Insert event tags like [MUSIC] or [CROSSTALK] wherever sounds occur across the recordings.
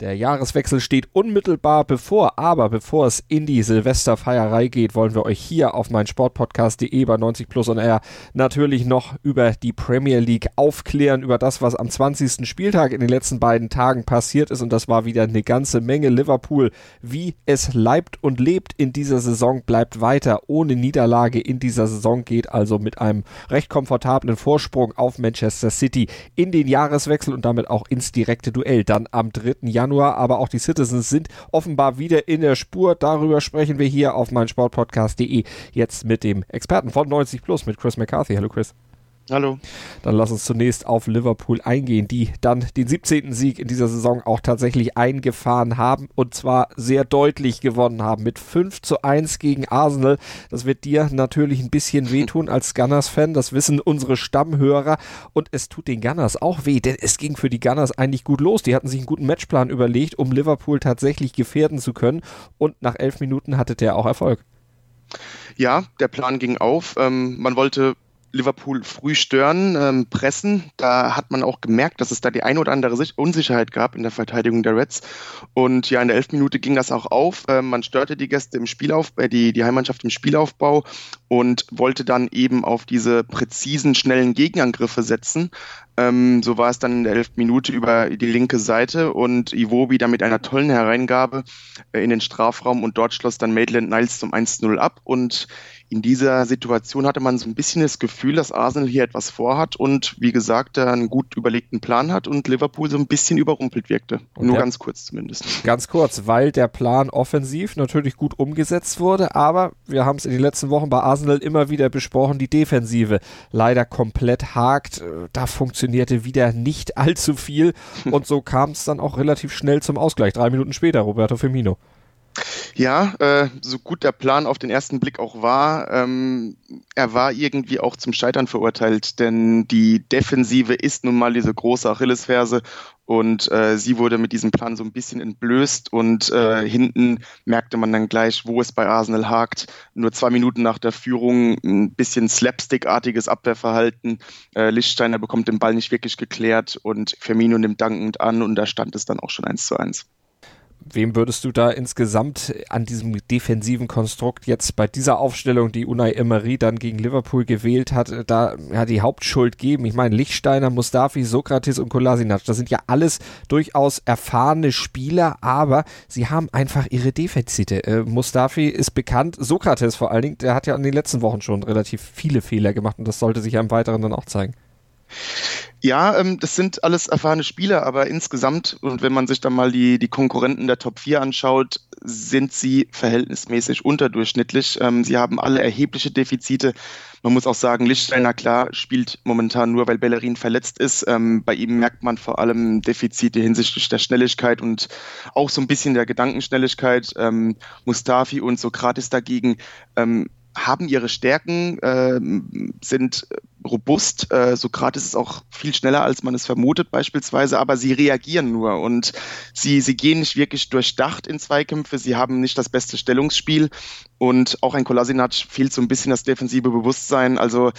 Der Jahreswechsel steht unmittelbar bevor, aber bevor es in die Silvesterfeierei geht, wollen wir euch hier auf mein Sportpodcast.de bei 90 Plus und R natürlich noch über die Premier League aufklären, über das, was am 20. Spieltag in den letzten beiden Tagen passiert ist und das war wieder eine ganze Menge. Liverpool, wie es leibt und lebt in dieser Saison, bleibt weiter ohne Niederlage in dieser Saison, geht also mit einem recht komfortablen Vorsprung auf Manchester City in den Jahreswechsel und damit auch ins direkte Duell dann am 3. Januar. Januar, aber auch die Citizens sind offenbar wieder in der Spur. Darüber sprechen wir hier auf meinsportpodcast.de jetzt mit dem Experten von 90 Plus, mit Chris McCarthy. Hallo Chris. Hallo. Dann lass uns zunächst auf Liverpool eingehen, die dann den 17. Sieg in dieser Saison auch tatsächlich eingefahren haben und zwar sehr deutlich gewonnen haben mit 5 zu 1 gegen Arsenal. Das wird dir natürlich ein bisschen wehtun als Gunners-Fan, das wissen unsere Stammhörer und es tut den Gunners auch weh, denn es ging für die Gunners eigentlich gut los. Die hatten sich einen guten Matchplan überlegt, um Liverpool tatsächlich gefährden zu können und nach elf Minuten hatte der auch Erfolg. Ja, der Plan ging auf. Ähm, man wollte Liverpool früh stören, ähm, pressen. Da hat man auch gemerkt, dass es da die ein oder andere Unsicherheit gab in der Verteidigung der Reds. Und ja, in der elften Minute ging das auch auf. Ähm, man störte die Gäste im Spielaufbau, äh, die, die Heimmannschaft im Spielaufbau und wollte dann eben auf diese präzisen, schnellen Gegenangriffe setzen. Ähm, so war es dann in der elften Minute über die linke Seite und Iwobi dann mit einer tollen Hereingabe äh, in den Strafraum und dort schloss dann Maitland Niles zum 1-0 ab und in dieser Situation hatte man so ein bisschen das Gefühl, dass Arsenal hier etwas vorhat und wie gesagt, einen gut überlegten Plan hat und Liverpool so ein bisschen überrumpelt wirkte. Und Nur ganz kurz zumindest. Ganz kurz, weil der Plan offensiv natürlich gut umgesetzt wurde, aber wir haben es in den letzten Wochen bei Arsenal immer wieder besprochen, die Defensive leider komplett hakt. Da funktionierte wieder nicht [LAUGHS] allzu viel und so kam es dann auch relativ schnell zum Ausgleich. Drei Minuten später, Roberto Firmino. Ja, äh, so gut der Plan auf den ersten Blick auch war, ähm, er war irgendwie auch zum Scheitern verurteilt, denn die Defensive ist nun mal diese große Achillesferse und äh, sie wurde mit diesem Plan so ein bisschen entblößt und äh, hinten merkte man dann gleich, wo es bei Arsenal hakt. Nur zwei Minuten nach der Führung ein bisschen slapstickartiges Abwehrverhalten. Äh, Lichtsteiner bekommt den Ball nicht wirklich geklärt und Firmino nimmt dankend an und da stand es dann auch schon eins zu eins. Wem würdest du da insgesamt an diesem defensiven Konstrukt jetzt bei dieser Aufstellung, die Unai Emery dann gegen Liverpool gewählt hat, da ja, die Hauptschuld geben? Ich meine, Lichtsteiner, Mustafi, Sokrates und Kolasinac, das sind ja alles durchaus erfahrene Spieler, aber sie haben einfach ihre Defizite. Äh, Mustafi ist bekannt, Sokrates vor allen Dingen, der hat ja in den letzten Wochen schon relativ viele Fehler gemacht und das sollte sich ja im Weiteren dann auch zeigen. Ja, ähm, das sind alles erfahrene Spieler, aber insgesamt, und wenn man sich dann mal die, die Konkurrenten der Top 4 anschaut, sind sie verhältnismäßig unterdurchschnittlich. Ähm, sie haben alle erhebliche Defizite. Man muss auch sagen, Lichtsteiner, klar, spielt momentan nur, weil Bellerin verletzt ist. Ähm, bei ihm merkt man vor allem Defizite hinsichtlich der Schnelligkeit und auch so ein bisschen der Gedankenschnelligkeit. Ähm, Mustafi und Sokrates dagegen ähm, haben ihre Stärken, äh, sind robust. Äh, Sokrates ist auch viel schneller, als man es vermutet beispielsweise, aber sie reagieren nur und sie, sie gehen nicht wirklich durchdacht in Zweikämpfe, sie haben nicht das beste Stellungsspiel und auch ein Kolasinac fehlt so ein bisschen das defensive Bewusstsein. Also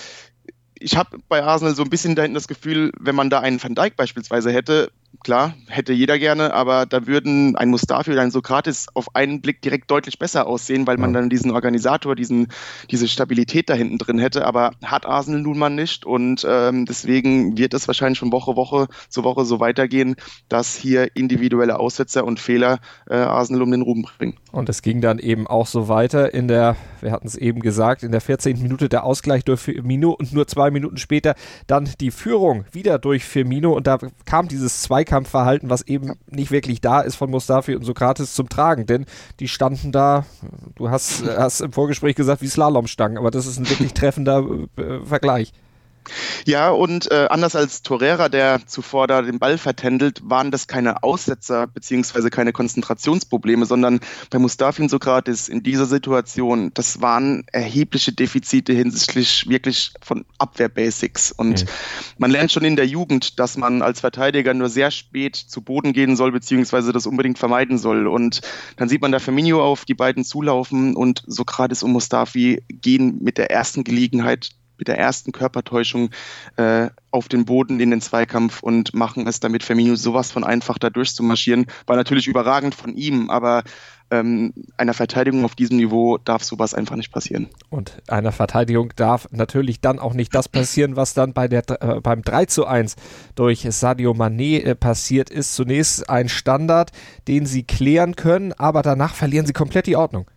ich habe bei Arsenal so ein bisschen dahinten das Gefühl, wenn man da einen Van Dijk beispielsweise hätte, klar, hätte jeder gerne, aber da würden ein Mustafi oder ein Sokrates auf einen Blick direkt deutlich besser aussehen, weil man dann diesen Organisator, diesen, diese Stabilität da hinten drin hätte. Aber hat Arsenal nun mal nicht und ähm, deswegen wird es wahrscheinlich von Woche, Woche zu Woche so weitergehen, dass hier individuelle Aussetzer und Fehler äh, Arsenal um den Ruhm bringen. Und es ging dann eben auch so weiter in der, wir hatten es eben gesagt, in der 14. Minute der Ausgleich durch Firmino und nur zwei Minuten später dann die Führung wieder durch Firmino und da kam dieses Zweikampf Zweikampfverhalten, was eben nicht wirklich da ist von Mustafi und Sokrates zum Tragen, denn die standen da, du hast, hast im Vorgespräch gesagt, wie Slalomstangen, aber das ist ein wirklich treffender äh, Vergleich. Ja, und äh, anders als Torreira, der zuvor da den Ball vertändelt, waren das keine Aussetzer beziehungsweise keine Konzentrationsprobleme, sondern bei Mustafi und Sokrates in dieser Situation, das waren erhebliche Defizite hinsichtlich wirklich von Abwehrbasics. Und mhm. man lernt schon in der Jugend, dass man als Verteidiger nur sehr spät zu Boden gehen soll, beziehungsweise das unbedingt vermeiden soll. Und dann sieht man da Firmino auf die beiden zulaufen und Sokrates und Mustafi gehen mit der ersten Gelegenheit mit der ersten Körpertäuschung äh, auf den Boden in den Zweikampf und machen es damit Firmino sowas von einfach da durchzumarschieren. War natürlich überragend von ihm, aber ähm, einer Verteidigung auf diesem Niveau darf sowas einfach nicht passieren. Und einer Verteidigung darf natürlich dann auch nicht das passieren, was dann bei der, äh, beim 3 zu 1 durch Sadio Mané äh, passiert ist. Zunächst ein Standard, den sie klären können, aber danach verlieren sie komplett die Ordnung.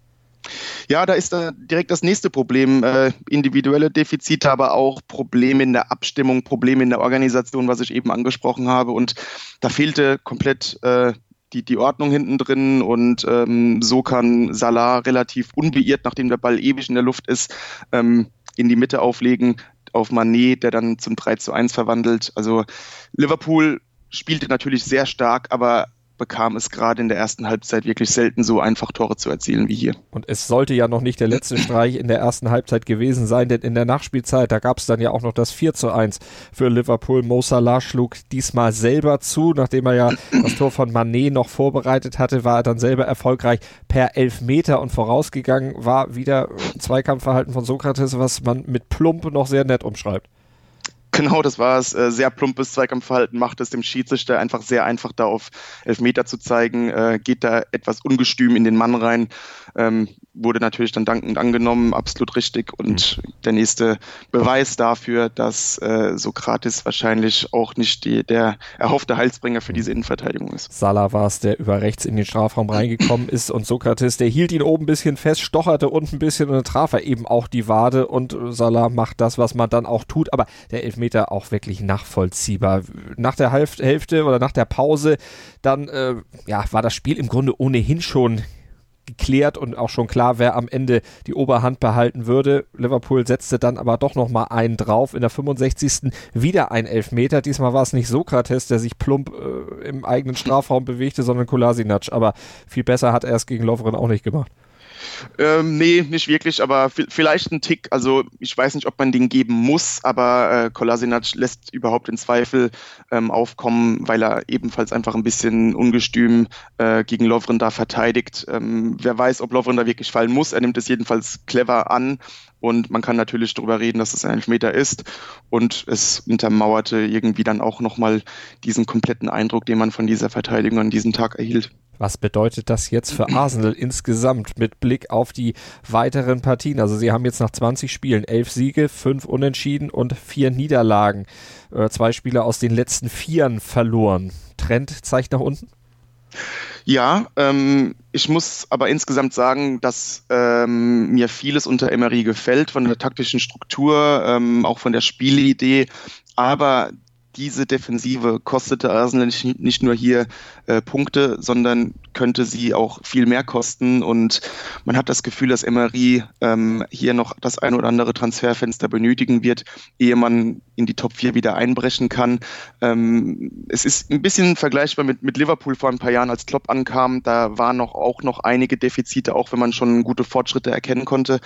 Ja, da ist da direkt das nächste Problem. Äh, individuelle Defizite, aber auch Probleme in der Abstimmung, Probleme in der Organisation, was ich eben angesprochen habe. Und da fehlte komplett äh, die, die Ordnung hinten drin und ähm, so kann Salah relativ unbeirrt, nachdem der Ball ewig in der Luft ist, ähm, in die Mitte auflegen auf Manet, der dann zum 3 zu 1 verwandelt. Also Liverpool spielte natürlich sehr stark, aber bekam es gerade in der ersten Halbzeit wirklich selten so einfach Tore zu erzielen wie hier. Und es sollte ja noch nicht der letzte [CLEARS THROAT] Streich in der ersten Halbzeit gewesen sein, denn in der Nachspielzeit, da gab es dann ja auch noch das 4 zu 1 für Liverpool. Mo Salah schlug diesmal selber zu, nachdem er ja das Tor von Manet noch vorbereitet hatte, war er dann selber erfolgreich per Elfmeter und vorausgegangen war wieder Zweikampfverhalten von Sokrates, was man mit Plump noch sehr nett umschreibt. Genau, das war es. Äh, sehr plumpes Zweikampfverhalten macht es dem Schiedsrichter einfach sehr einfach, da auf Elfmeter zu zeigen. Äh, geht da etwas ungestüm in den Mann rein. Wurde natürlich dann dankend angenommen, absolut richtig. Und mhm. der nächste Beweis dafür, dass äh, Sokrates wahrscheinlich auch nicht die, der erhoffte Heilsbringer für diese Innenverteidigung ist. Salah war es, der über rechts in den Strafraum reingekommen [CLEARS THROAT] ist und Sokrates, der hielt ihn oben ein bisschen fest, stocherte unten ein bisschen und dann traf er eben auch die Wade und Salah macht das, was man dann auch tut. Aber der Elfmeter auch wirklich nachvollziehbar. Nach der Hälfte oder nach der Pause dann äh, ja, war das Spiel im Grunde ohnehin schon geklärt und auch schon klar, wer am Ende die Oberhand behalten würde. Liverpool setzte dann aber doch noch mal einen drauf. In der 65. wieder ein Elfmeter. Diesmal war es nicht Sokrates, der sich plump äh, im eigenen Strafraum bewegte, sondern Kolasinac. Aber viel besser hat er es gegen Lovren auch nicht gemacht. Ähm, nee, nicht wirklich, aber vielleicht ein Tick. Also ich weiß nicht, ob man den geben muss, aber äh, Kolasinac lässt überhaupt in Zweifel ähm, aufkommen, weil er ebenfalls einfach ein bisschen ungestüm äh, gegen Lovren da verteidigt. Ähm, wer weiß, ob Lovren da wirklich fallen muss. Er nimmt es jedenfalls clever an und man kann natürlich darüber reden, dass es ein Elfmeter ist. Und es untermauerte irgendwie dann auch nochmal diesen kompletten Eindruck, den man von dieser Verteidigung an diesem Tag erhielt. Was bedeutet das jetzt für Arsenal [CLEARS THROAT] insgesamt mit Blick auf die weiteren Partien? Also sie haben jetzt nach 20 Spielen elf Siege, fünf Unentschieden und vier Niederlagen. Äh, zwei Spieler aus den letzten Vieren verloren. Trend zeigt nach unten? Ja, ähm, ich muss aber insgesamt sagen, dass ähm, mir vieles unter Emery gefällt, von der taktischen Struktur, ähm, auch von der Spielidee. Aber diese Defensive kostete Arsenal nicht, nicht nur hier äh, Punkte, sondern könnte sie auch viel mehr kosten. Und man hat das Gefühl, dass Emery ähm, hier noch das ein oder andere Transferfenster benötigen wird, ehe man in die Top 4 wieder einbrechen kann. Ähm, es ist ein bisschen vergleichbar mit, mit Liverpool vor ein paar Jahren, als Klopp ankam. Da waren noch, auch noch einige Defizite, auch wenn man schon gute Fortschritte erkennen konnte.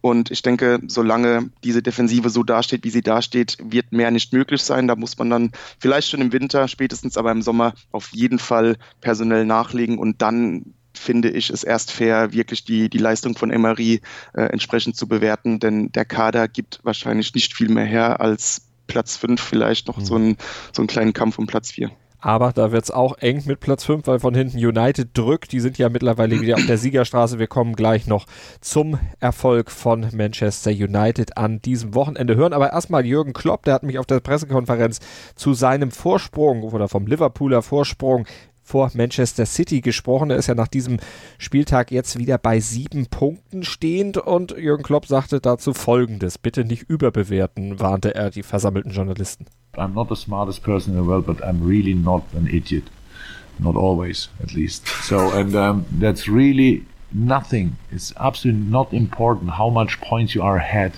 Und ich denke, solange diese Defensive so dasteht, wie sie dasteht, wird mehr nicht möglich sein. Da muss man dann vielleicht schon im Winter, spätestens aber im Sommer auf jeden Fall personell nachlegen und dann finde ich es erst fair, wirklich die, die Leistung von Emery äh, entsprechend zu bewerten, denn der Kader gibt wahrscheinlich nicht viel mehr her als Platz 5, vielleicht noch mhm. so, einen, so einen kleinen Kampf um Platz 4. Aber da wird es auch eng mit Platz 5, weil von hinten United drückt. Die sind ja mittlerweile wieder auf der Siegerstraße. Wir kommen gleich noch zum Erfolg von Manchester United an diesem Wochenende hören. Aber erstmal Jürgen Klopp, der hat mich auf der Pressekonferenz zu seinem Vorsprung oder vom Liverpooler Vorsprung vor Manchester City gesprochen. Er ist ja nach diesem Spieltag jetzt wieder bei sieben Punkten stehend und Jürgen Klopp sagte dazu Folgendes. Bitte nicht überbewerten, warnte er die versammelten Journalisten. I'm not the smartest person in the world, but I'm really not an idiot. Not always, at least. So, and um, that's really nothing. It's absolutely not important how much points you are ahead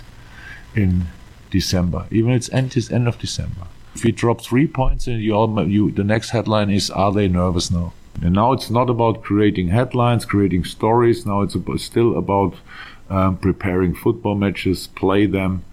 in December. Even it's end, it's end of December. If you drop three points, and you, you the next headline is Are they nervous now? And now it's not about creating headlines, creating stories. Now it's about, still about um, preparing football matches, play them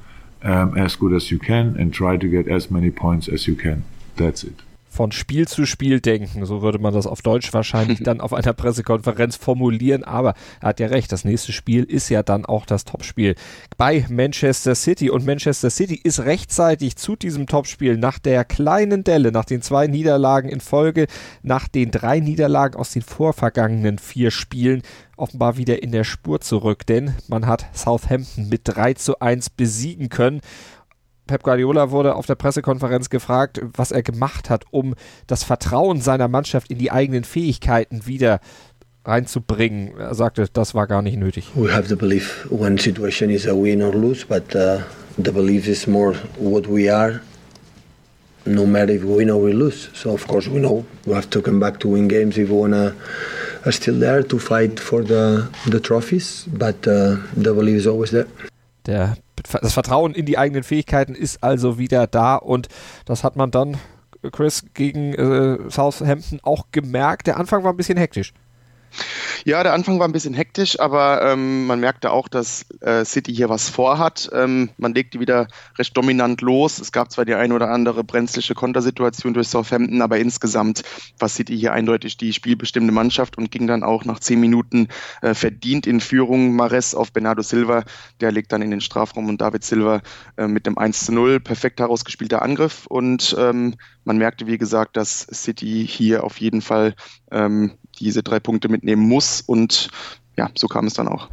um, as good as you can, and try to get as many points as you can. That's it. Von Spiel zu Spiel denken. So würde man das auf Deutsch wahrscheinlich [LAUGHS] dann auf einer Pressekonferenz formulieren. Aber er hat ja recht, das nächste Spiel ist ja dann auch das Topspiel bei Manchester City. Und Manchester City ist rechtzeitig zu diesem Topspiel nach der kleinen Delle, nach den zwei Niederlagen in Folge, nach den drei Niederlagen aus den vorvergangenen vier Spielen offenbar wieder in der Spur zurück, denn man hat Southampton mit 3 zu 1 besiegen können. Pep Guardiola wurde auf der Pressekonferenz gefragt, was er gemacht hat, um das Vertrauen seiner Mannschaft in die eigenen Fähigkeiten wieder reinzubringen. Er sagte, das war gar nicht nötig. We have the belief one situation is a win or lose, but uh, the belief is more what we are no matter if we win or we lose. So of course we know we have to come back to win games if we wanna are still there to fight for the the trophies, but uh, the belief is always there. Der das Vertrauen in die eigenen Fähigkeiten ist also wieder da und das hat man dann, Chris, gegen äh, Southampton auch gemerkt. Der Anfang war ein bisschen hektisch. Ja, der Anfang war ein bisschen hektisch, aber ähm, man merkte auch, dass äh, City hier was vorhat. Ähm, man legte wieder recht dominant los. Es gab zwar die ein oder andere brenzliche Kontersituation durch Southampton, aber insgesamt war City hier eindeutig die spielbestimmte Mannschaft und ging dann auch nach zehn Minuten äh, verdient in Führung. Mares auf Bernardo Silva, der legt dann in den Strafraum und David Silva äh, mit dem 1 zu 0. Perfekt herausgespielter Angriff und ähm, man merkte, wie gesagt, dass City hier auf jeden Fall ähm, diese drei Punkte mitnehmen muss und ja, so kam es dann auch.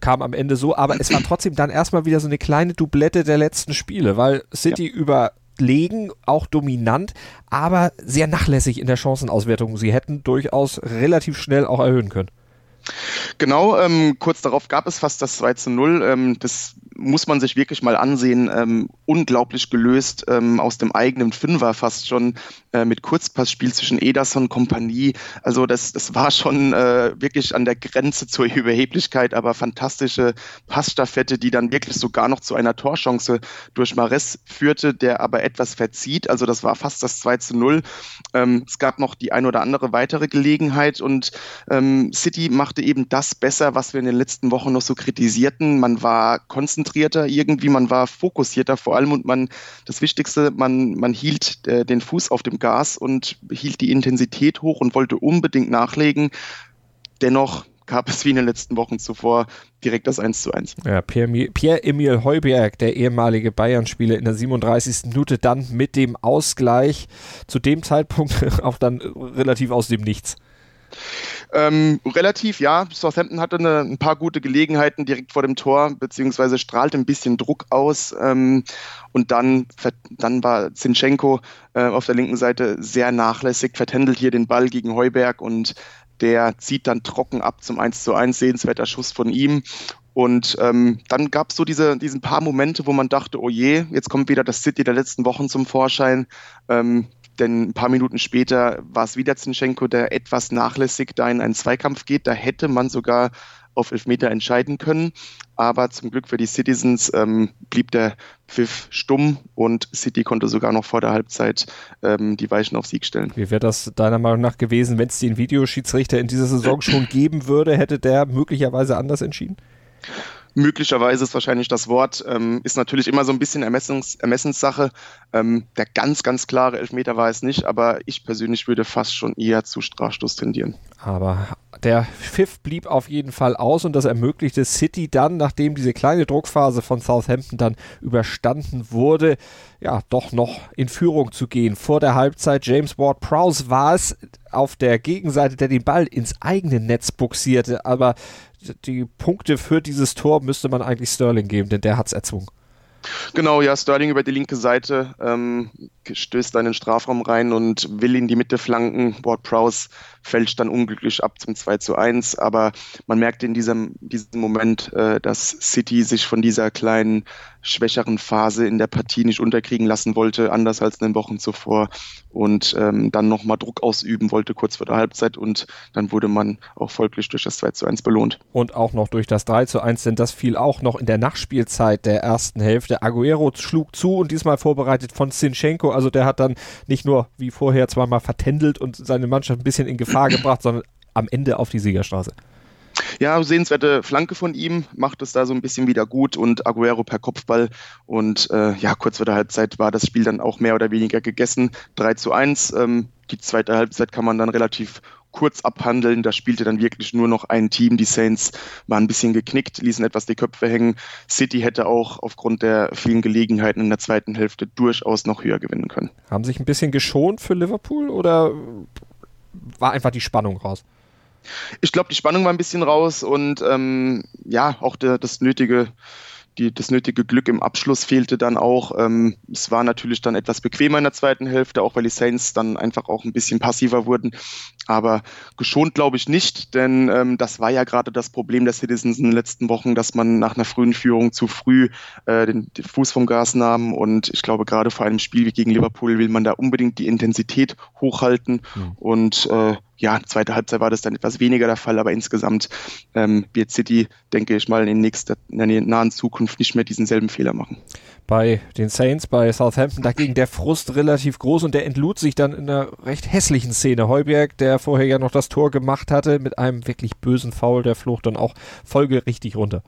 Kam am Ende so, aber es war trotzdem dann erstmal wieder so eine kleine Doublette der letzten Spiele, weil City ja. überlegen, auch dominant, aber sehr nachlässig in der Chancenauswertung. Sie hätten durchaus relativ schnell auch erhöhen können. Genau, ähm, kurz darauf gab es fast das 2 zu 0. Ähm, das muss man sich wirklich mal ansehen. Ähm, unglaublich gelöst ähm, aus dem eigenen Fünfer fast schon äh, mit Kurzpassspiel zwischen Ederson Kompanie. Also das, das war schon äh, wirklich an der Grenze zur Überheblichkeit, aber fantastische Passstaffette, die dann wirklich sogar noch zu einer Torchance durch Mares führte, der aber etwas verzieht. Also das war fast das 2 zu 0. Ähm, es gab noch die ein oder andere weitere Gelegenheit und ähm, City machte eben das besser, was wir in den letzten Wochen noch so kritisierten. Man war konzentrierter irgendwie, man war fokussierter vor allem und man, das Wichtigste, man, man hielt äh, den Fuß auf dem Gas und hielt die Intensität hoch und wollte unbedingt nachlegen. Dennoch gab es wie in den letzten Wochen zuvor direkt das 1 zu 1. Ja, Pierre-Emil Heuberg, der ehemalige Bayern-Spieler in der 37. Minute, dann mit dem Ausgleich. Zu dem Zeitpunkt [LAUGHS] auch dann relativ aus dem Nichts. Ähm, relativ, ja. Southampton hatte eine, ein paar gute Gelegenheiten direkt vor dem Tor, beziehungsweise strahlte ein bisschen Druck aus. Ähm, und dann, dann war Zinchenko äh, auf der linken Seite sehr nachlässig, vertändelt hier den Ball gegen Heuberg und der zieht dann trocken ab zum 1 zu 1, sehenswerter Schuss von ihm. Und ähm, dann gab es so diese, diesen paar Momente, wo man dachte, oh je, jetzt kommt wieder das City der letzten Wochen zum Vorschein. Ähm, denn ein paar Minuten später war es wieder Zinchenko, der etwas nachlässig da in einen Zweikampf geht. Da hätte man sogar auf Elfmeter entscheiden können. Aber zum Glück für die Citizens ähm, blieb der Pfiff stumm und City konnte sogar noch vor der Halbzeit ähm, die Weichen auf Sieg stellen. Wie wäre das deiner Meinung nach gewesen, wenn es den Videoschiedsrichter in dieser Saison schon geben würde? Hätte der möglicherweise anders entschieden? Möglicherweise ist wahrscheinlich das Wort, ähm, ist natürlich immer so ein bisschen Ermessungs Ermessenssache. Ähm, der ganz, ganz klare Elfmeter war es nicht, aber ich persönlich würde fast schon eher zu Strafstoß tendieren. Aber der Pfiff blieb auf jeden Fall aus und das ermöglichte City dann, nachdem diese kleine Druckphase von Southampton dann überstanden wurde, ja, doch noch in Führung zu gehen. Vor der Halbzeit James Ward-Prowse war es auf der Gegenseite, der den Ball ins eigene Netz buxierte, aber die Punkte für dieses Tor müsste man eigentlich Sterling geben, denn der hat es erzwungen. Genau, ja, Sterling über die linke Seite ähm, stößt dann in den Strafraum rein und will in die Mitte flanken. Ward Prowse fälscht dann unglücklich ab zum 2 zu 1, aber man merkt in diesem, diesem Moment, äh, dass City sich von dieser kleinen, schwächeren Phase in der Partie nicht unterkriegen lassen wollte, anders als in den Wochen zuvor und ähm, dann nochmal Druck ausüben wollte kurz vor der Halbzeit und dann wurde man auch folglich durch das 2 zu 1 belohnt. Und auch noch durch das 3 zu 1, denn das fiel auch noch in der Nachspielzeit der ersten Hälfte. Aguero schlug zu und diesmal vorbereitet von Sinchenko. Also der hat dann nicht nur wie vorher zweimal vertändelt und seine Mannschaft ein bisschen in Gefahr gebracht, sondern am Ende auf die Siegerstraße. Ja, sehenswerte Flanke von ihm, macht es da so ein bisschen wieder gut und Aguero per Kopfball. Und äh, ja, kurz vor der Halbzeit war das Spiel dann auch mehr oder weniger gegessen. 3 zu 1. Ähm, die zweite Halbzeit kann man dann relativ kurz abhandeln. Da spielte dann wirklich nur noch ein Team. Die Saints waren ein bisschen geknickt, ließen etwas die Köpfe hängen. City hätte auch aufgrund der vielen Gelegenheiten in der zweiten Hälfte durchaus noch höher gewinnen können. Haben sich ein bisschen geschont für Liverpool oder war einfach die Spannung raus? Ich glaube, die Spannung war ein bisschen raus und ähm, ja, auch der, das nötige die, das nötige Glück im Abschluss fehlte dann auch. Ähm, es war natürlich dann etwas bequemer in der zweiten Hälfte, auch weil die Saints dann einfach auch ein bisschen passiver wurden. Aber geschont glaube ich nicht, denn ähm, das war ja gerade das Problem der Citizens in den letzten Wochen, dass man nach einer frühen Führung zu früh äh, den, den Fuß vom Gas nahm. Und ich glaube, gerade vor einem Spiel wie gegen Liverpool will man da unbedingt die Intensität hochhalten. Mhm. Und äh, ja, zweite Halbzeit war das dann etwas weniger der Fall, aber insgesamt ähm, wird City, denke ich mal, in, nächster, in der nahen Zukunft nicht mehr diesen selben Fehler machen. Bei den Saints, bei Southampton dagegen der Frust relativ groß und der entlud sich dann in einer recht hässlichen Szene. Heuberg, der vorher ja noch das Tor gemacht hatte, mit einem wirklich bösen Foul, der flog dann auch folgerichtig runter.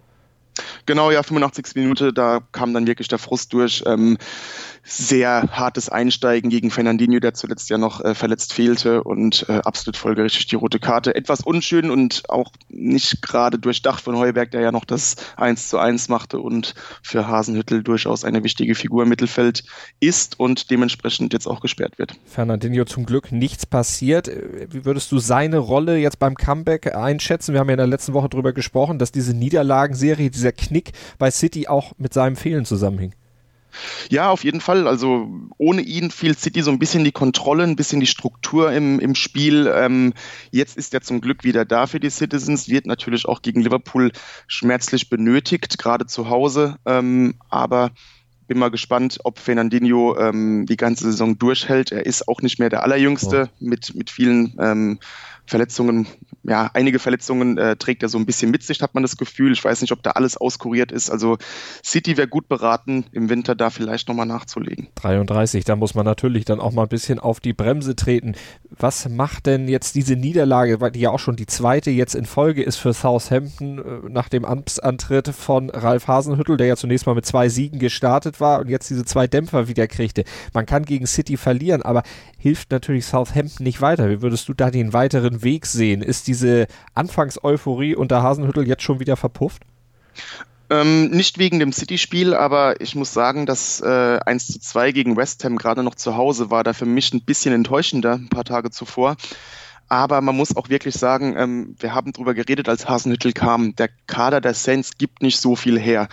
Genau, ja, 85. Minute, da kam dann wirklich der Frust durch. Ähm, sehr hartes Einsteigen gegen Fernandinho, der zuletzt ja noch äh, verletzt fehlte und äh, absolut folgerichtig die rote Karte. Etwas unschön und auch nicht gerade durchdacht von Heuberg, der ja noch das 1 zu 1 machte und für Hasenhüttel durchaus eine wichtige Figur im Mittelfeld ist und dementsprechend jetzt auch gesperrt wird. Fernandinho zum Glück nichts passiert. Wie würdest du seine Rolle jetzt beim Comeback einschätzen? Wir haben ja in der letzten Woche darüber gesprochen, dass diese Niederlagenserie, dieser Knick bei City auch mit seinem Fehlen zusammenhing. Ja, auf jeden Fall. Also ohne ihn fiel City so ein bisschen die Kontrolle, ein bisschen die Struktur im, im Spiel. Ähm, jetzt ist er zum Glück wieder da für die Citizens, wird natürlich auch gegen Liverpool schmerzlich benötigt, gerade zu Hause. Ähm, aber bin mal gespannt, ob Fernandinho ähm, die ganze Saison durchhält. Er ist auch nicht mehr der Allerjüngste oh. mit, mit vielen ähm, Verletzungen, ja, einige Verletzungen äh, trägt er so ein bisschen mit sich, hat man das Gefühl. Ich weiß nicht, ob da alles auskuriert ist. Also City wäre gut beraten, im Winter da vielleicht nochmal nachzulegen. 33, da muss man natürlich dann auch mal ein bisschen auf die Bremse treten. Was macht denn jetzt diese Niederlage, weil die ja auch schon die zweite jetzt in Folge ist für Southampton äh, nach dem Amtsantritt von Ralf Hasenhüttel, der ja zunächst mal mit zwei Siegen gestartet war und jetzt diese zwei Dämpfer wieder kriegte. Man kann gegen City verlieren, aber hilft natürlich Southampton nicht weiter. Wie würdest du da den weiteren Weg sehen? Ist diese Anfangseuphorie unter Hasenhüttel jetzt schon wieder verpufft? Ähm, nicht wegen dem City-Spiel, aber ich muss sagen, dass äh, 1 zu 2 gegen West Ham gerade noch zu Hause war, da für mich ein bisschen enttäuschender, ein paar Tage zuvor. Aber man muss auch wirklich sagen, ähm, wir haben darüber geredet, als Hasenhüttel kam. Der Kader der Saints gibt nicht so viel her.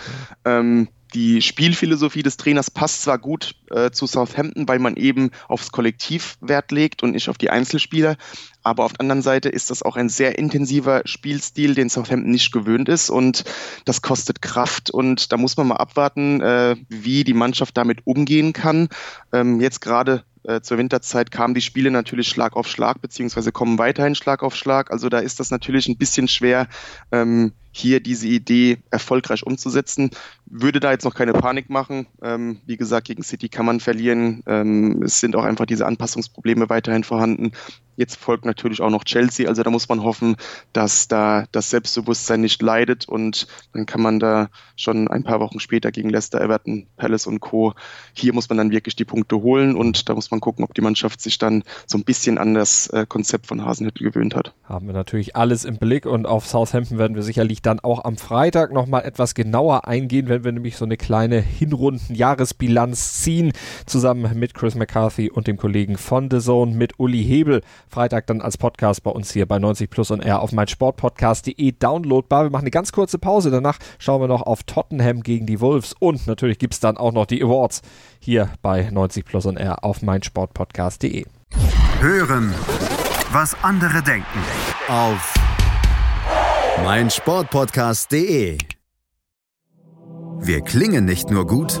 Ähm, die Spielphilosophie des Trainers passt zwar gut äh, zu Southampton, weil man eben aufs Kollektiv Wert legt und nicht auf die Einzelspieler, aber auf der anderen Seite ist das auch ein sehr intensiver Spielstil, den Southampton nicht gewöhnt ist und das kostet Kraft und da muss man mal abwarten, äh, wie die Mannschaft damit umgehen kann. Ähm, jetzt gerade äh, zur Winterzeit kamen die Spiele natürlich Schlag auf Schlag, beziehungsweise kommen weiterhin Schlag auf Schlag. Also da ist das natürlich ein bisschen schwer, ähm, hier diese Idee erfolgreich umzusetzen. Würde da jetzt noch keine Panik machen. Ähm, wie gesagt, gegen City kann man verlieren. Ähm, es sind auch einfach diese Anpassungsprobleme weiterhin vorhanden. Jetzt folgt natürlich auch noch Chelsea, also da muss man hoffen, dass da das Selbstbewusstsein nicht leidet und dann kann man da schon ein paar Wochen später gegen Leicester, Everton, Palace und Co. Hier muss man dann wirklich die Punkte holen und da muss man gucken, ob die Mannschaft sich dann so ein bisschen an das äh, Konzept von Hasenhüttl gewöhnt hat. Haben wir natürlich alles im Blick und auf Southampton werden wir sicherlich dann auch am Freitag nochmal etwas genauer eingehen, wenn wir nämlich so eine kleine Hinrunden-Jahresbilanz ziehen, zusammen mit Chris McCarthy und dem Kollegen von The Zone mit Uli Hebel. Freitag dann als Podcast bei uns hier bei 90 Plus und R auf meinsportpodcast.de downloadbar. Wir machen eine ganz kurze Pause. Danach schauen wir noch auf Tottenham gegen die Wolves und natürlich gibt es dann auch noch die Awards hier bei 90 Plus und R auf meinsportpodcast.de. Hören, was andere denken auf meinsportpodcast.de. Wir klingen nicht nur gut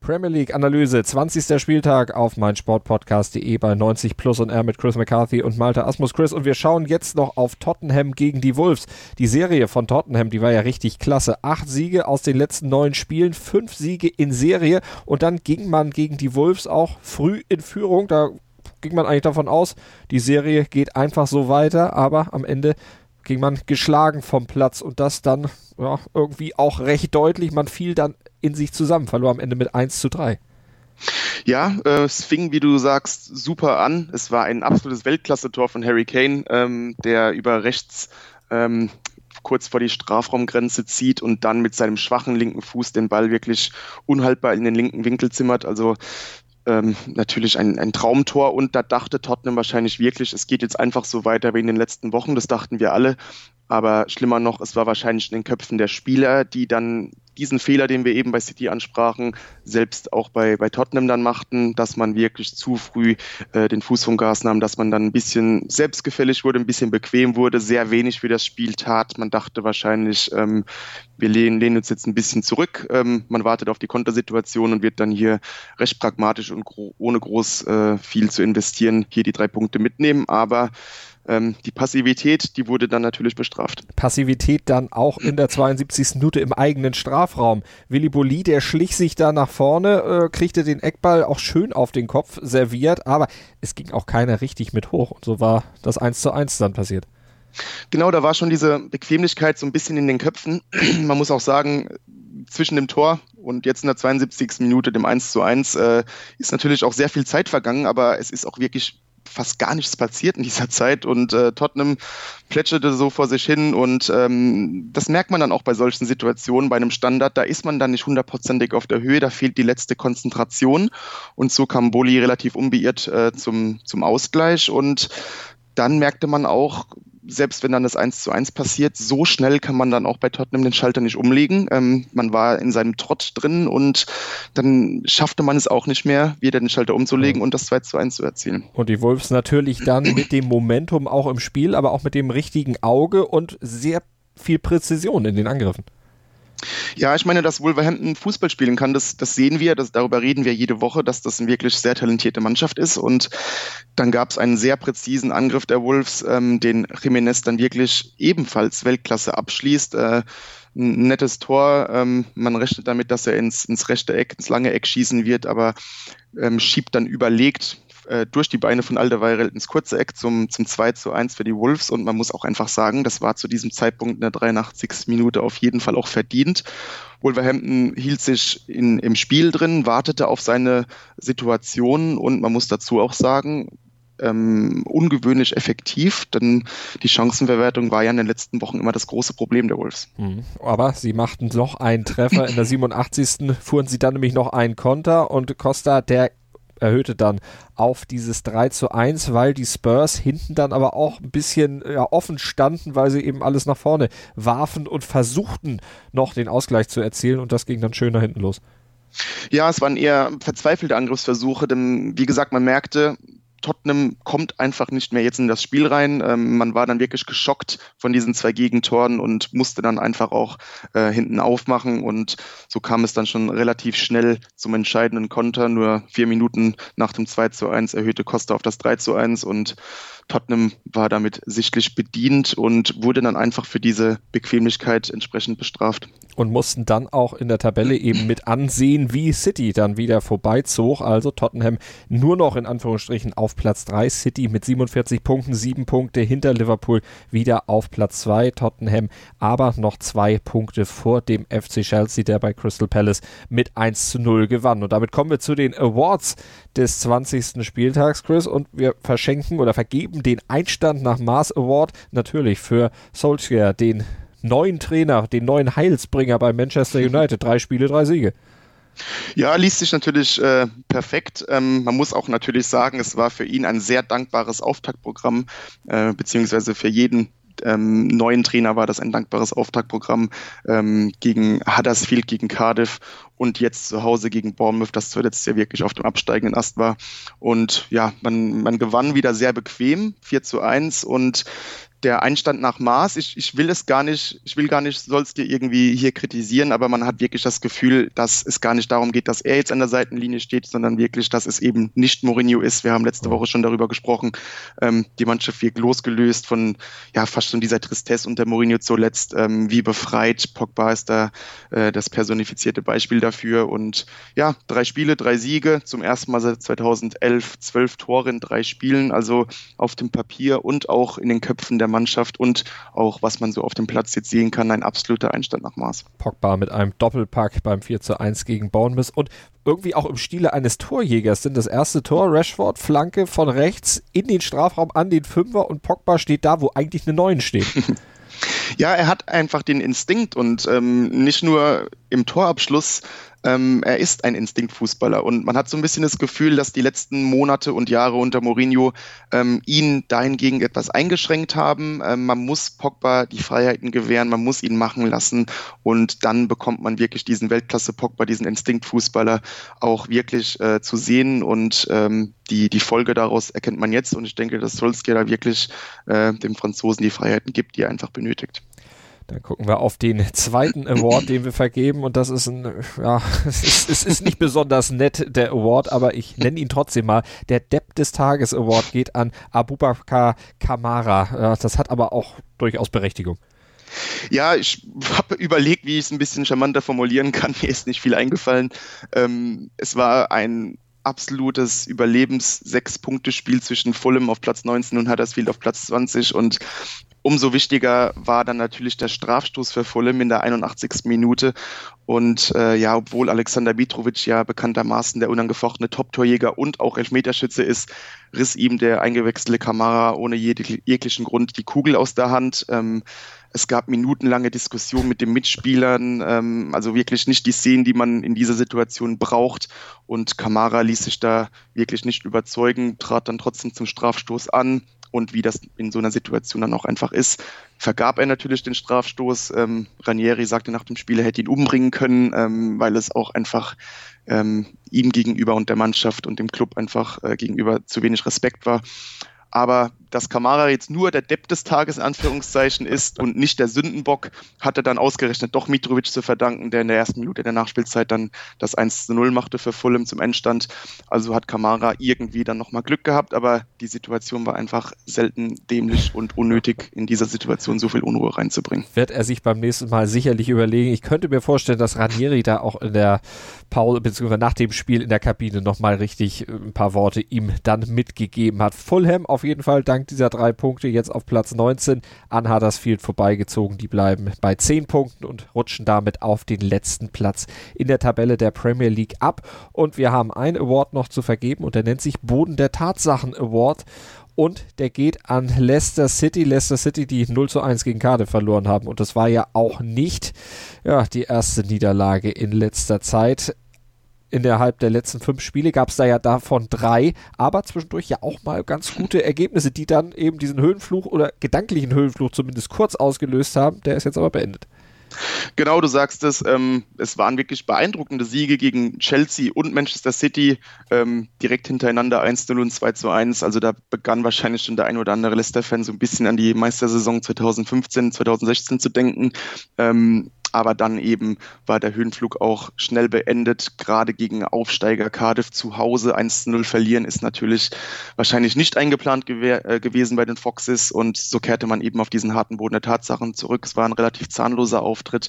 Premier League Analyse, 20. Spieltag auf meinsportpodcast.de bei 90 Plus und R mit Chris McCarthy und Malte Asmus Chris. Und wir schauen jetzt noch auf Tottenham gegen die Wolves. Die Serie von Tottenham, die war ja richtig klasse. Acht Siege aus den letzten neun Spielen, fünf Siege in Serie. Und dann ging man gegen die Wolves auch früh in Führung. Da ging man eigentlich davon aus, die Serie geht einfach so weiter. Aber am Ende ging man geschlagen vom Platz und das dann ja, irgendwie auch recht deutlich. Man fiel dann in sich zusammen, verlor am Ende mit 1 zu 3. Ja, äh, es fing, wie du sagst, super an. Es war ein absolutes Weltklasse-Tor von Harry Kane, ähm, der über rechts ähm, kurz vor die Strafraumgrenze zieht und dann mit seinem schwachen linken Fuß den Ball wirklich unhaltbar in den linken Winkel zimmert. Also ähm, natürlich ein, ein Traumtor und da dachte Tottenham wahrscheinlich wirklich, es geht jetzt einfach so weiter wie in den letzten Wochen, das dachten wir alle. Aber schlimmer noch, es war wahrscheinlich in den Köpfen der Spieler, die dann diesen Fehler, den wir eben bei City ansprachen, selbst auch bei, bei Tottenham dann machten, dass man wirklich zu früh äh, den Fuß vom Gas nahm, dass man dann ein bisschen selbstgefällig wurde, ein bisschen bequem wurde, sehr wenig für das Spiel tat. Man dachte wahrscheinlich, ähm, wir lehnen, lehnen uns jetzt ein bisschen zurück, ähm, man wartet auf die Kontersituation und wird dann hier recht pragmatisch und gro ohne groß äh, viel zu investieren hier die drei Punkte mitnehmen. Aber ähm, die Passivität, die wurde dann natürlich bestraft. Passivität dann auch in der 72. Minute im eigenen Strafraum. Willi Boli, der schlich sich da nach vorne, äh, kriegte den Eckball auch schön auf den Kopf serviert, aber es ging auch keiner richtig mit hoch und so war das 1 zu 1 dann passiert. Genau, da war schon diese Bequemlichkeit so ein bisschen in den Köpfen. [CLEARS THROAT] Man muss auch sagen, zwischen dem Tor und jetzt in der 72. Minute, dem 1 zu 1, äh, ist natürlich auch sehr viel Zeit vergangen, aber es ist auch wirklich fast gar nichts passiert in dieser [LAUGHS] Zeit und äh, Tottenham plätscherte so vor sich hin und ähm, das merkt man dann auch bei solchen Situationen, bei einem Standard, da ist man dann nicht hundertprozentig auf der Höhe, da fehlt die letzte Konzentration und so kam Boli relativ unbeirrt äh, zum, zum Ausgleich und dann merkte man auch, selbst wenn dann das 1 zu 1 passiert, so schnell kann man dann auch bei Tottenham den Schalter nicht umlegen. Ähm, man war in seinem Trott drin und dann schaffte man es auch nicht mehr, wieder den Schalter umzulegen und das 2 zu 1 zu erzielen. Und die Wolves natürlich dann mit dem Momentum auch im Spiel, aber auch mit dem richtigen Auge und sehr viel Präzision in den Angriffen. Ja, ich meine, dass Wolverhampton Fußball spielen kann, das, das sehen wir, das, darüber reden wir jede Woche, dass das eine wirklich sehr talentierte Mannschaft ist. Und dann gab es einen sehr präzisen Angriff der Wolves, ähm, den Jiménez dann wirklich ebenfalls Weltklasse abschließt. Äh, ein nettes Tor. Ähm, man rechnet damit, dass er ins, ins rechte Eck, ins lange Eck schießen wird, aber ähm, schiebt dann überlegt äh, durch die Beine von Alderweireld ins kurze Eck zum, zum 2 zu 1 für die Wolves. Und man muss auch einfach sagen, das war zu diesem Zeitpunkt in der 83. Minute auf jeden Fall auch verdient. Wolverhampton hielt sich in, im Spiel drin, wartete auf seine Situation und man muss dazu auch sagen, ähm, ungewöhnlich effektiv, denn die Chancenverwertung war ja in den letzten Wochen immer das große Problem der Wolves. Mhm. Aber sie machten noch einen Treffer. In der 87. fuhren sie dann nämlich noch einen Konter und Costa, der erhöhte dann auf dieses 3 zu 1, weil die Spurs hinten dann aber auch ein bisschen ja, offen standen, weil sie eben alles nach vorne warfen und versuchten noch den Ausgleich zu erzielen und das ging dann schön nach hinten los. Ja, es waren eher verzweifelte Angriffsversuche, denn wie gesagt, man merkte, Tottenham kommt einfach nicht mehr jetzt in das Spiel rein. Ähm, man war dann wirklich geschockt von diesen zwei Gegentoren und musste dann einfach auch äh, hinten aufmachen. Und so kam es dann schon relativ schnell zum entscheidenden Konter. Nur vier Minuten nach dem 2 zu 1 erhöhte Costa auf das 3 zu 1 und Tottenham war damit sichtlich bedient und wurde dann einfach für diese Bequemlichkeit entsprechend bestraft. Und mussten dann auch in der Tabelle eben mit ansehen, wie City dann wieder vorbeizog. Also Tottenham nur noch in Anführungsstrichen auf Platz 3. City mit 47 Punkten, 7 Punkte hinter Liverpool wieder auf Platz 2. Tottenham aber noch zwei Punkte vor dem FC Chelsea, der bei Crystal Palace mit 1 zu 0 gewann. Und damit kommen wir zu den Awards des 20. Spieltags, Chris. Und wir verschenken oder vergeben geben den Einstand nach Mars Award natürlich für Solskjaer, den neuen Trainer, den neuen Heilsbringer bei Manchester United. [LAUGHS] Drei Spiele, drei Siege. Ja, liest sich natürlich äh, perfekt. Ähm, man muss auch natürlich sagen, es war für ihn ein sehr dankbares Auftaktprogramm, äh, beziehungsweise für jeden ähm, neuen Trainer war das ein dankbares Auftaktprogramm ähm, gegen Huddersfield, gegen Cardiff und jetzt zu Hause gegen Bournemouth, das zuletzt ja wirklich auf dem absteigenden Ast war. Und ja, man, man gewann wieder sehr bequem, 4 zu 1 und der Einstand nach Maß, ich, ich will es gar nicht, ich will gar nicht, soll es dir irgendwie hier kritisieren, aber man hat wirklich das Gefühl, dass es gar nicht darum geht, dass er jetzt an der Seitenlinie steht, sondern wirklich, dass es eben nicht Mourinho ist. Wir haben letzte Woche schon darüber gesprochen. Ähm, die Mannschaft wird losgelöst von ja fast schon dieser Tristesse unter Mourinho zuletzt, ähm, wie befreit. Pogba ist da äh, das personifizierte Beispiel dafür. Und ja, drei Spiele, drei Siege, zum ersten Mal seit 2011, zwölf Tore in drei Spielen, also auf dem Papier und auch in den Köpfen der Mannschaft und auch, was man so auf dem Platz jetzt sehen kann, ein absoluter Einstand nach Maß. Pogba mit einem Doppelpack beim 4 zu 1 gegen Bournemouth und irgendwie auch im Stile eines Torjägers sind das erste Tor, Rashford, Flanke von rechts in den Strafraum an den Fünfer und Pogba steht da, wo eigentlich eine Neun steht. [LAUGHS] Ja, er hat einfach den Instinkt und ähm, nicht nur im Torabschluss ähm, er ist ein Instinktfußballer und man hat so ein bisschen das Gefühl, dass die letzten Monate und Jahre unter Mourinho ähm, ihn dahingegen etwas eingeschränkt haben. Ähm, man muss Pogba die Freiheiten gewähren, man muss ihn machen lassen und dann bekommt man wirklich diesen Weltklasse Pogba, diesen Instinktfußballer auch wirklich äh, zu sehen und ähm, die, die Folge daraus erkennt man jetzt und ich denke, dass Solskjaer da wirklich äh, dem Franzosen die Freiheiten gibt, die er einfach benötigt. Dann gucken wir auf den [LAUGHS] zweiten Award, den wir vergeben. Und das ist ein, ja, [LAUGHS] es ist, es ist nicht besonders nett, der Award, aber ich nenne ihn trotzdem mal. Der Depp des Tages Award geht an Abubakar Kamara. Das hat aber auch durchaus Berechtigung. Ja, ich habe überlegt, wie ich es ein bisschen charmanter formulieren kann. [LAUGHS] Mir ist nicht viel eingefallen. Ähm, es war ein absolutes Überlebens-Sechs-Punkte-Spiel zwischen Fulham auf Platz 19 und Huddersfield auf Platz 20 und Umso wichtiger war dann natürlich der Strafstoß für Fulham in der 81. Minute. Und äh, ja, obwohl Alexander Mitrovic ja bekanntermaßen der unangefochtene Top-Torjäger und auch Elfmeterschütze ist, riss ihm der eingewechselte Kamera ohne jeglichen Grund die Kugel aus der Hand. Ähm, es gab minutenlange Diskussionen mit den Mitspielern, ähm, also wirklich nicht die Szenen, die man in dieser Situation braucht. Und Kamara ließ sich da wirklich nicht überzeugen, trat dann trotzdem zum Strafstoß an, und wie das in so einer Situation dann auch einfach ist, vergab er natürlich den Strafstoß. Ähm, Ranieri sagte nach dem Spiel, er hätte ihn umbringen können, ähm, weil es auch einfach ähm, ihm gegenüber und der Mannschaft und dem Club einfach äh, gegenüber zu wenig Respekt war. Aber dass Kamara jetzt nur der Depp des Tages in Anführungszeichen [LAUGHS] ist und nicht der Sündenbock, hat er dann ausgerechnet doch Mitrovic zu verdanken, der in der ersten Minute der Nachspielzeit dann das 1 zu 0 machte für Fulham zum Endstand. Also hat Kamara irgendwie dann nochmal Glück gehabt, aber die Situation war einfach selten dämlich und unnötig, in dieser Situation so viel Unruhe reinzubringen. Wird er sich beim nächsten Mal sicherlich überlegen. Ich könnte mir vorstellen, dass Ranieri da auch in der Pause, beziehungsweise nach dem Spiel in der Kabine nochmal richtig äh, ein paar Worte ihm dann mitgegeben hat. Fulham auf jeden Fall dank dieser drei Punkte jetzt auf Platz 19 an Huddersfield vorbeigezogen. Die bleiben bei 10 Punkten und rutschen damit auf den letzten Platz in der Tabelle der Premier League ab. Und wir haben einen Award noch zu vergeben und der nennt sich Boden der Tatsachen Award und der geht an Leicester City. Leicester City, die 0 zu 1 gegen Cardiff verloren haben. Und das war ja auch nicht ja, die erste Niederlage in letzter Zeit innerhalb der letzten fünf Spiele gab es da ja davon drei, aber zwischendurch ja auch mal ganz gute Ergebnisse, die dann eben diesen Höhenfluch oder gedanklichen Höhenfluch zumindest kurz ausgelöst haben. Der ist jetzt aber beendet. Genau, du sagst es. Ähm, es waren wirklich beeindruckende Siege gegen Chelsea und Manchester City ähm, direkt hintereinander 1-0 und 2-1. Also da begann wahrscheinlich schon der ein oder andere Leicester-Fan so ein bisschen an die Meistersaison 2015, 2016 zu denken. Ähm, aber dann eben war der Höhenflug auch schnell beendet. Gerade gegen Aufsteiger Cardiff zu Hause 1-0 verlieren ist natürlich wahrscheinlich nicht eingeplant äh, gewesen bei den Foxes und so kehrte man eben auf diesen harten Boden der Tatsachen zurück. Es war ein relativ zahnloser Auftritt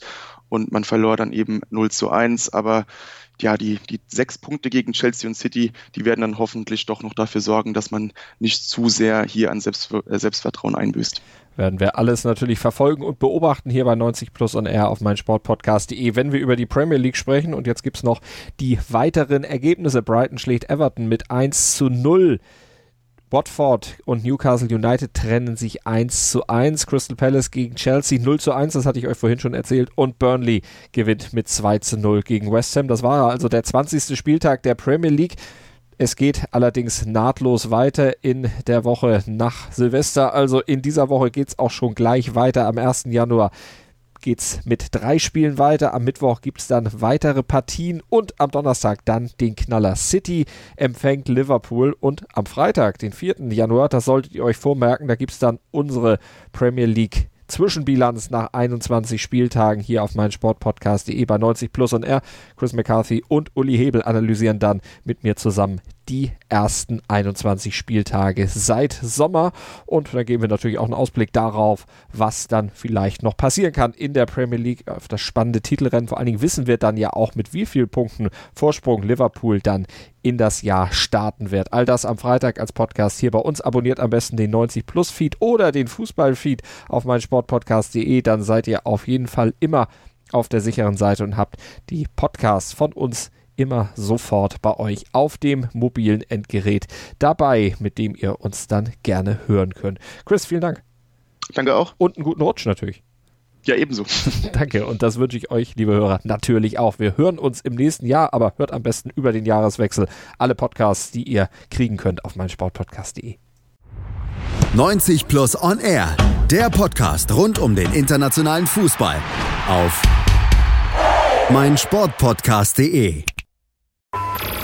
und man verlor dann eben 0 zu 1, aber ja, die, die sechs Punkte gegen Chelsea und City, die werden dann hoffentlich doch noch dafür sorgen, dass man nicht zu sehr hier an Selbst, äh, Selbstvertrauen einbüßt werden wir alles natürlich verfolgen und beobachten hier bei 90 Plus und R auf meinsportpodcast.de, wenn wir über die Premier League sprechen. Und jetzt gibt es noch die weiteren Ergebnisse. Brighton schlägt Everton mit 1 zu 0. Watford und Newcastle United trennen sich 1 zu 1. Crystal Palace gegen Chelsea 0 zu 1, das hatte ich euch vorhin schon erzählt. Und Burnley gewinnt mit 2 zu 0 gegen West Ham. Das war also der 20. Spieltag der Premier League. Es geht allerdings nahtlos weiter in der Woche nach Silvester. Also in dieser Woche geht es auch schon gleich weiter am 1. Januar geht es mit drei Spielen weiter. Am Mittwoch gibt es dann weitere Partien und am Donnerstag dann den Knaller City empfängt Liverpool und am Freitag, den 4. Januar, das solltet ihr euch vormerken, da gibt es dann unsere Premier League Zwischenbilanz nach 21 Spieltagen hier auf meinem Sportpodcast.de bei 90 Plus und R. Chris McCarthy und Uli Hebel analysieren dann mit mir zusammen die ersten 21 Spieltage seit Sommer. Und da geben wir natürlich auch einen Ausblick darauf, was dann vielleicht noch passieren kann in der Premier League auf das spannende Titelrennen. Vor allen Dingen wissen wir dann ja auch, mit wie vielen Punkten Vorsprung Liverpool dann in das Jahr starten wird. All das am Freitag als Podcast hier bei uns. Abonniert am besten den 90 Plus Feed oder den Fußball Feed auf meinsportpodcast.de. Dann seid ihr auf jeden Fall immer auf der sicheren Seite und habt die Podcasts von uns immer sofort bei euch auf dem mobilen Endgerät dabei, mit dem ihr uns dann gerne hören könnt. Chris, vielen Dank. Danke auch. Und einen guten Rutsch natürlich. Ja, ebenso. [LAUGHS] [LAUGHS] Danke. Und das wünsche ich euch, liebe Hörer, natürlich auch. Wir hören uns im nächsten Jahr, aber hört am besten über den Jahreswechsel alle Podcasts, die ihr kriegen könnt auf meinsportpodcast.de. 90 Plus On Air, der Podcast rund um den internationalen Fußball auf meinsportpodcast.de.